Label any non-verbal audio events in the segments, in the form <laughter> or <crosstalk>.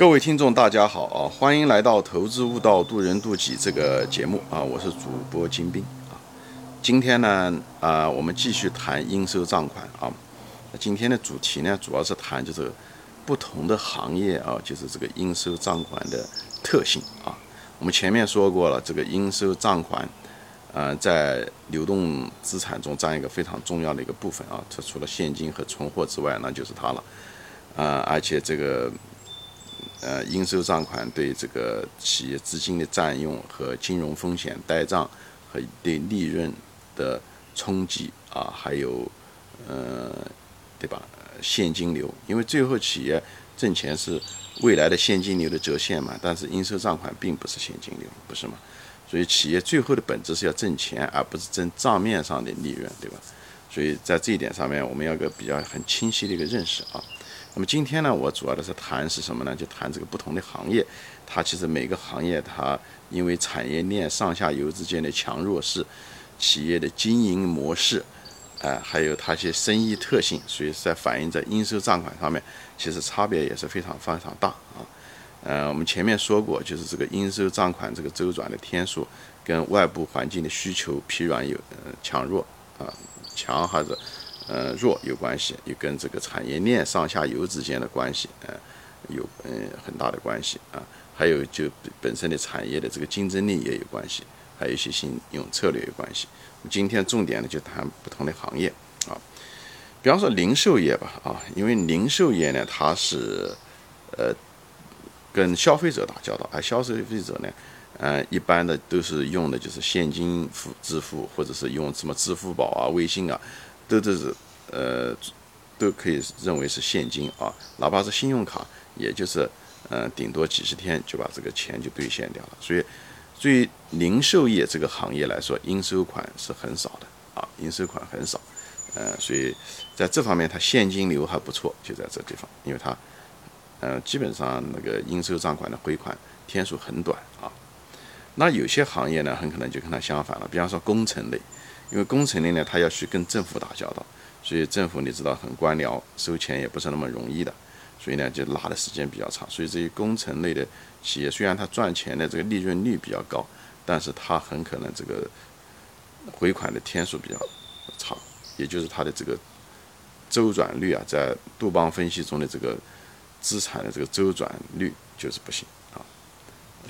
各位听众，大家好啊！欢迎来到《投资悟道，渡人渡己》这个节目啊！我是主播金兵啊。今天呢，啊，我们继续谈应收账款啊。今天的主题呢，主要是谈就是不同的行业啊，就是这个应收账款的特性啊。我们前面说过了，这个应收账款，呃，在流动资产中占一个非常重要的一个部分啊。它除了现金和存货之外，那就是它了啊。而且这个。呃，应收账款对这个企业资金的占用和金融风险呆账和对利润的冲击啊，还有呃，对吧？现金流，因为最后企业挣钱是未来的现金流的折现嘛，但是应收账款并不是现金流，不是吗？所以企业最后的本质是要挣钱，而不是挣账面上的利润，对吧？所以在这一点上面，我们要个比较很清晰的一个认识啊。那么今天呢，我主要的是谈是什么呢？就谈这个不同的行业，它其实每个行业它因为产业链上下游之间的强弱势，企业的经营模式，哎，还有它一些生意特性，所以在反映在应收账款上面，其实差别也是非常非常大啊。呃，我们前面说过，就是这个应收账款这个周转的天数跟外部环境的需求疲软有呃强弱啊，强还是？呃，弱有关系，也跟这个产业链上下游之间的关系，呃，有嗯很大的关系啊。还有就本身的产业的这个竞争力也有关系，还有一些信用策略有关系。今天重点呢就谈不同的行业啊，比方说零售业吧啊，因为零售业呢它是呃跟消费者打交道，而消费者呢，呃一般的都是用的就是现金付支付，或者是用什么支付宝啊、微信啊。都都是，呃，都可以认为是现金啊，哪怕是信用卡，也就是，呃，顶多几十天就把这个钱就兑现掉了。所以，对于零售业这个行业来说，应收款是很少的啊，应收款很少，呃，所以在这方面它现金流还不错，就在这地方，因为它，呃，基本上那个应收账款的回款天数很短啊。那有些行业呢，很可能就跟它相反了，比方说工程类。因为工程类呢，它要去跟政府打交道，所以政府你知道很官僚，收钱也不是那么容易的，所以呢就拉的时间比较长。所以这些工程类的企业，虽然它赚钱的这个利润率比较高，但是它很可能这个回款的天数比较长，也就是它的这个周转率啊，在杜邦分析中的这个资产的这个周转率就是不行。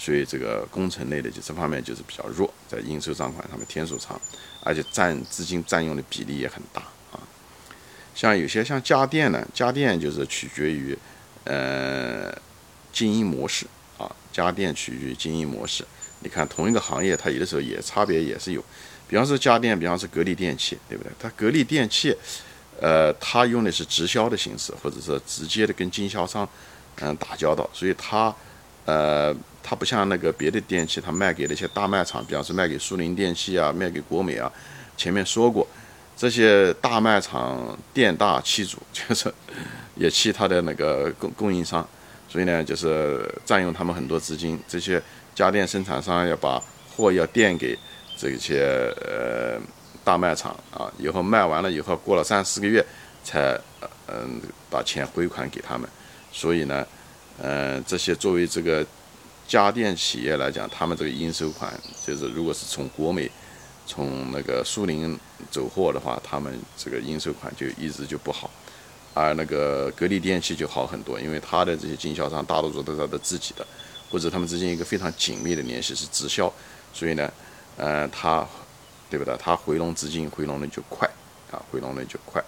所以这个工程类的就这方面就是比较弱，在应收账款上面天数长，而且占资金占用的比例也很大啊。像有些像家电呢，家电就是取决于呃经营模式啊，家电取决于经营模式。你看同一个行业，它有的时候也差别也是有。比方说家电，比方说格力电器，对不对？它格力电器，呃，它用的是直销的形式，或者说直接的跟经销商嗯打交道，所以它呃。它不像那个别的电器，它卖给那些大卖场，比方说卖给苏宁电器啊，卖给国美啊。前面说过，这些大卖场店大欺主，<laughs> 就是也欺他的那个供供应商，所以呢，就是占用他们很多资金。这些家电生产商要把货要垫给这些呃大卖场啊，以后卖完了以后，过了三四个月才嗯把钱回款给他们。所以呢，嗯，这些作为这个。家电企业来讲，他们这个应收款就是，如果是从国美、从那个苏宁走货的话，他们这个应收款就一直就不好，而那个格力电器就好很多，因为它的这些经销商大多数都是他的自己的，或者他们之间一个非常紧密的联系是直销，所以呢，呃，他，对不对？他回笼资金回笼的就快啊，回笼的就快，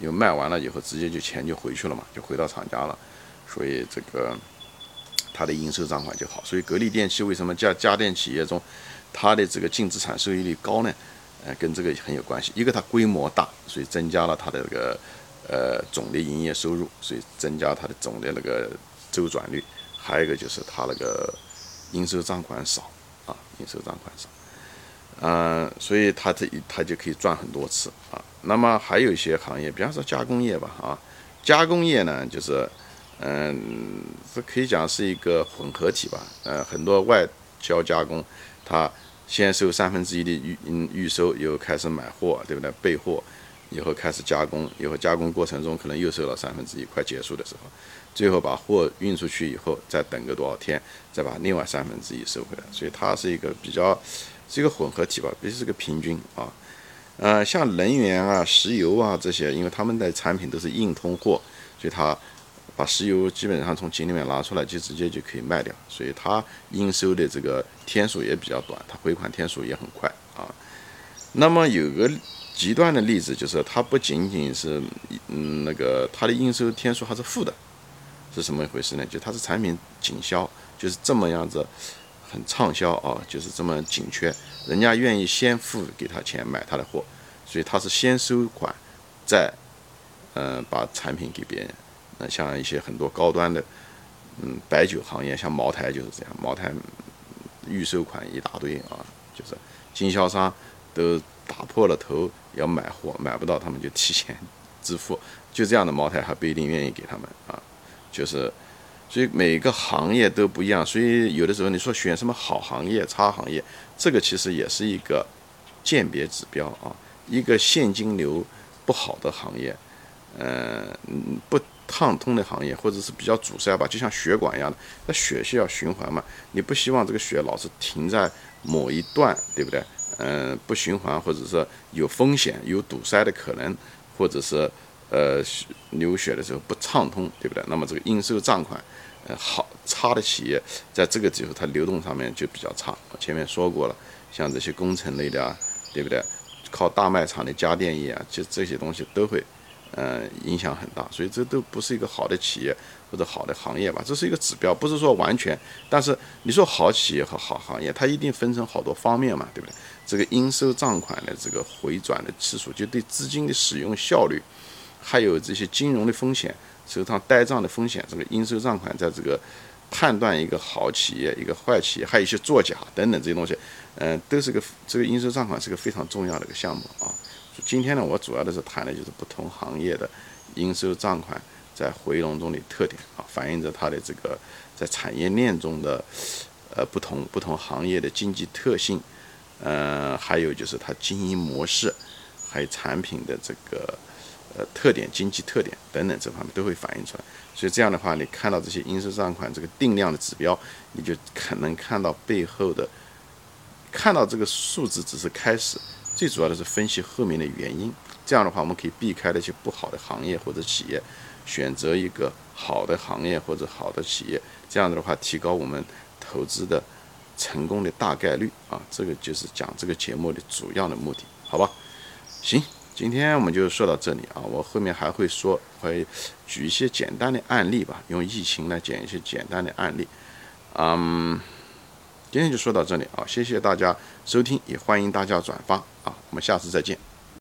因为卖完了以后直接就钱就回去了嘛，就回到厂家了，所以这个。它的应收账款就好，所以格力电器为什么家家电企业中，它的这个净资产收益率高呢？呃，跟这个很有关系。一个它规模大，所以增加了它的这个呃总的营业收入，所以增加它的总的那个周转率。还有一个就是它那个应收账款少啊，应收账款少，嗯，所以它这它就可以赚很多次啊。那么还有一些行业，比方说加工业吧，啊，加工业呢就是。嗯，这可以讲是一个混合体吧。呃，很多外销加工，他先收三分之一的预嗯预收，又开始买货，对不对？备货，以后开始加工，以后加工过程中可能又收了三分之一，快结束的时候，最后把货运出去以后，再等个多少天，再把另外三分之一收回来。所以它是一个比较是一个混合体吧，必须是个平均啊。呃，像能源啊、石油啊这些，因为他们的产品都是硬通货，所以它把石油基本上从井里面拿出来就直接就可以卖掉，所以它应收的这个天数也比较短，它回款天数也很快啊。那么有个极端的例子就是，它不仅仅是嗯那个它的应收天数还是负的，是什么一回事呢？就它是产品紧销，就是这么样子。很畅销啊，就是这么紧缺，人家愿意先付给他钱买他的货，所以他是先收款，再嗯把产品给别人。那像一些很多高端的嗯白酒行业，像茅台就是这样，茅台预收款一大堆啊，就是经销商都打破了头要买货，买不到他们就提前 <laughs> 支付，就这样的茅台还不一定愿意给他们啊，就是。所以每个行业都不一样，所以有的时候你说选什么好行业、差行业，这个其实也是一个鉴别指标啊。一个现金流不好的行业，嗯，不畅通的行业，或者是比较阻塞吧，就像血管一样的，那血是要循环嘛，你不希望这个血老是停在某一段，对不对？嗯，不循环，或者说有风险、有堵塞的可能，或者是。呃，流血的时候不畅通，对不对？那么这个应收账款，呃，好差的企业，在这个时候它流动上面就比较差。我前面说过了，像这些工程类的啊，对不对？靠大卖场的家电业啊，就这些东西都会，呃，影响很大。所以这都不是一个好的企业或者好的行业吧？这是一个指标，不是说完全。但是你说好企业和好行业，它一定分成好多方面嘛，对不对？这个应收账款的这个回转的次数，就对资金的使用效率。还有这些金融的风险，手上呆账的风险，这个应收账款在这个判断一个好企业、一个坏企业，还有一些作假等等这些东西，嗯，都是个这个应收账款是个非常重要的一个项目啊。今天呢，我主要的是谈的就是不同行业的应收账款在回笼中的特点啊，反映着它的这个在产业链中的呃不同不同行业的经济特性，呃，还有就是它经营模式，还有产品的这个。呃，特点、经济特点等等这方面都会反映出来，所以这样的话，你看到这些应收账款这个定量的指标，你就可能看到背后的，看到这个数字只是开始，最主要的是分析后面的原因。这样的话，我们可以避开那些不好的行业或者企业，选择一个好的行业或者好的企业，这样的话，提高我们投资的成功的大概率啊。这个就是讲这个节目的主要的目的，好吧？行。今天我们就说到这里啊，我后面还会说，会举一些简单的案例吧，用疫情来讲一些简单的案例。嗯，今天就说到这里啊，谢谢大家收听，也欢迎大家转发啊，我们下次再见。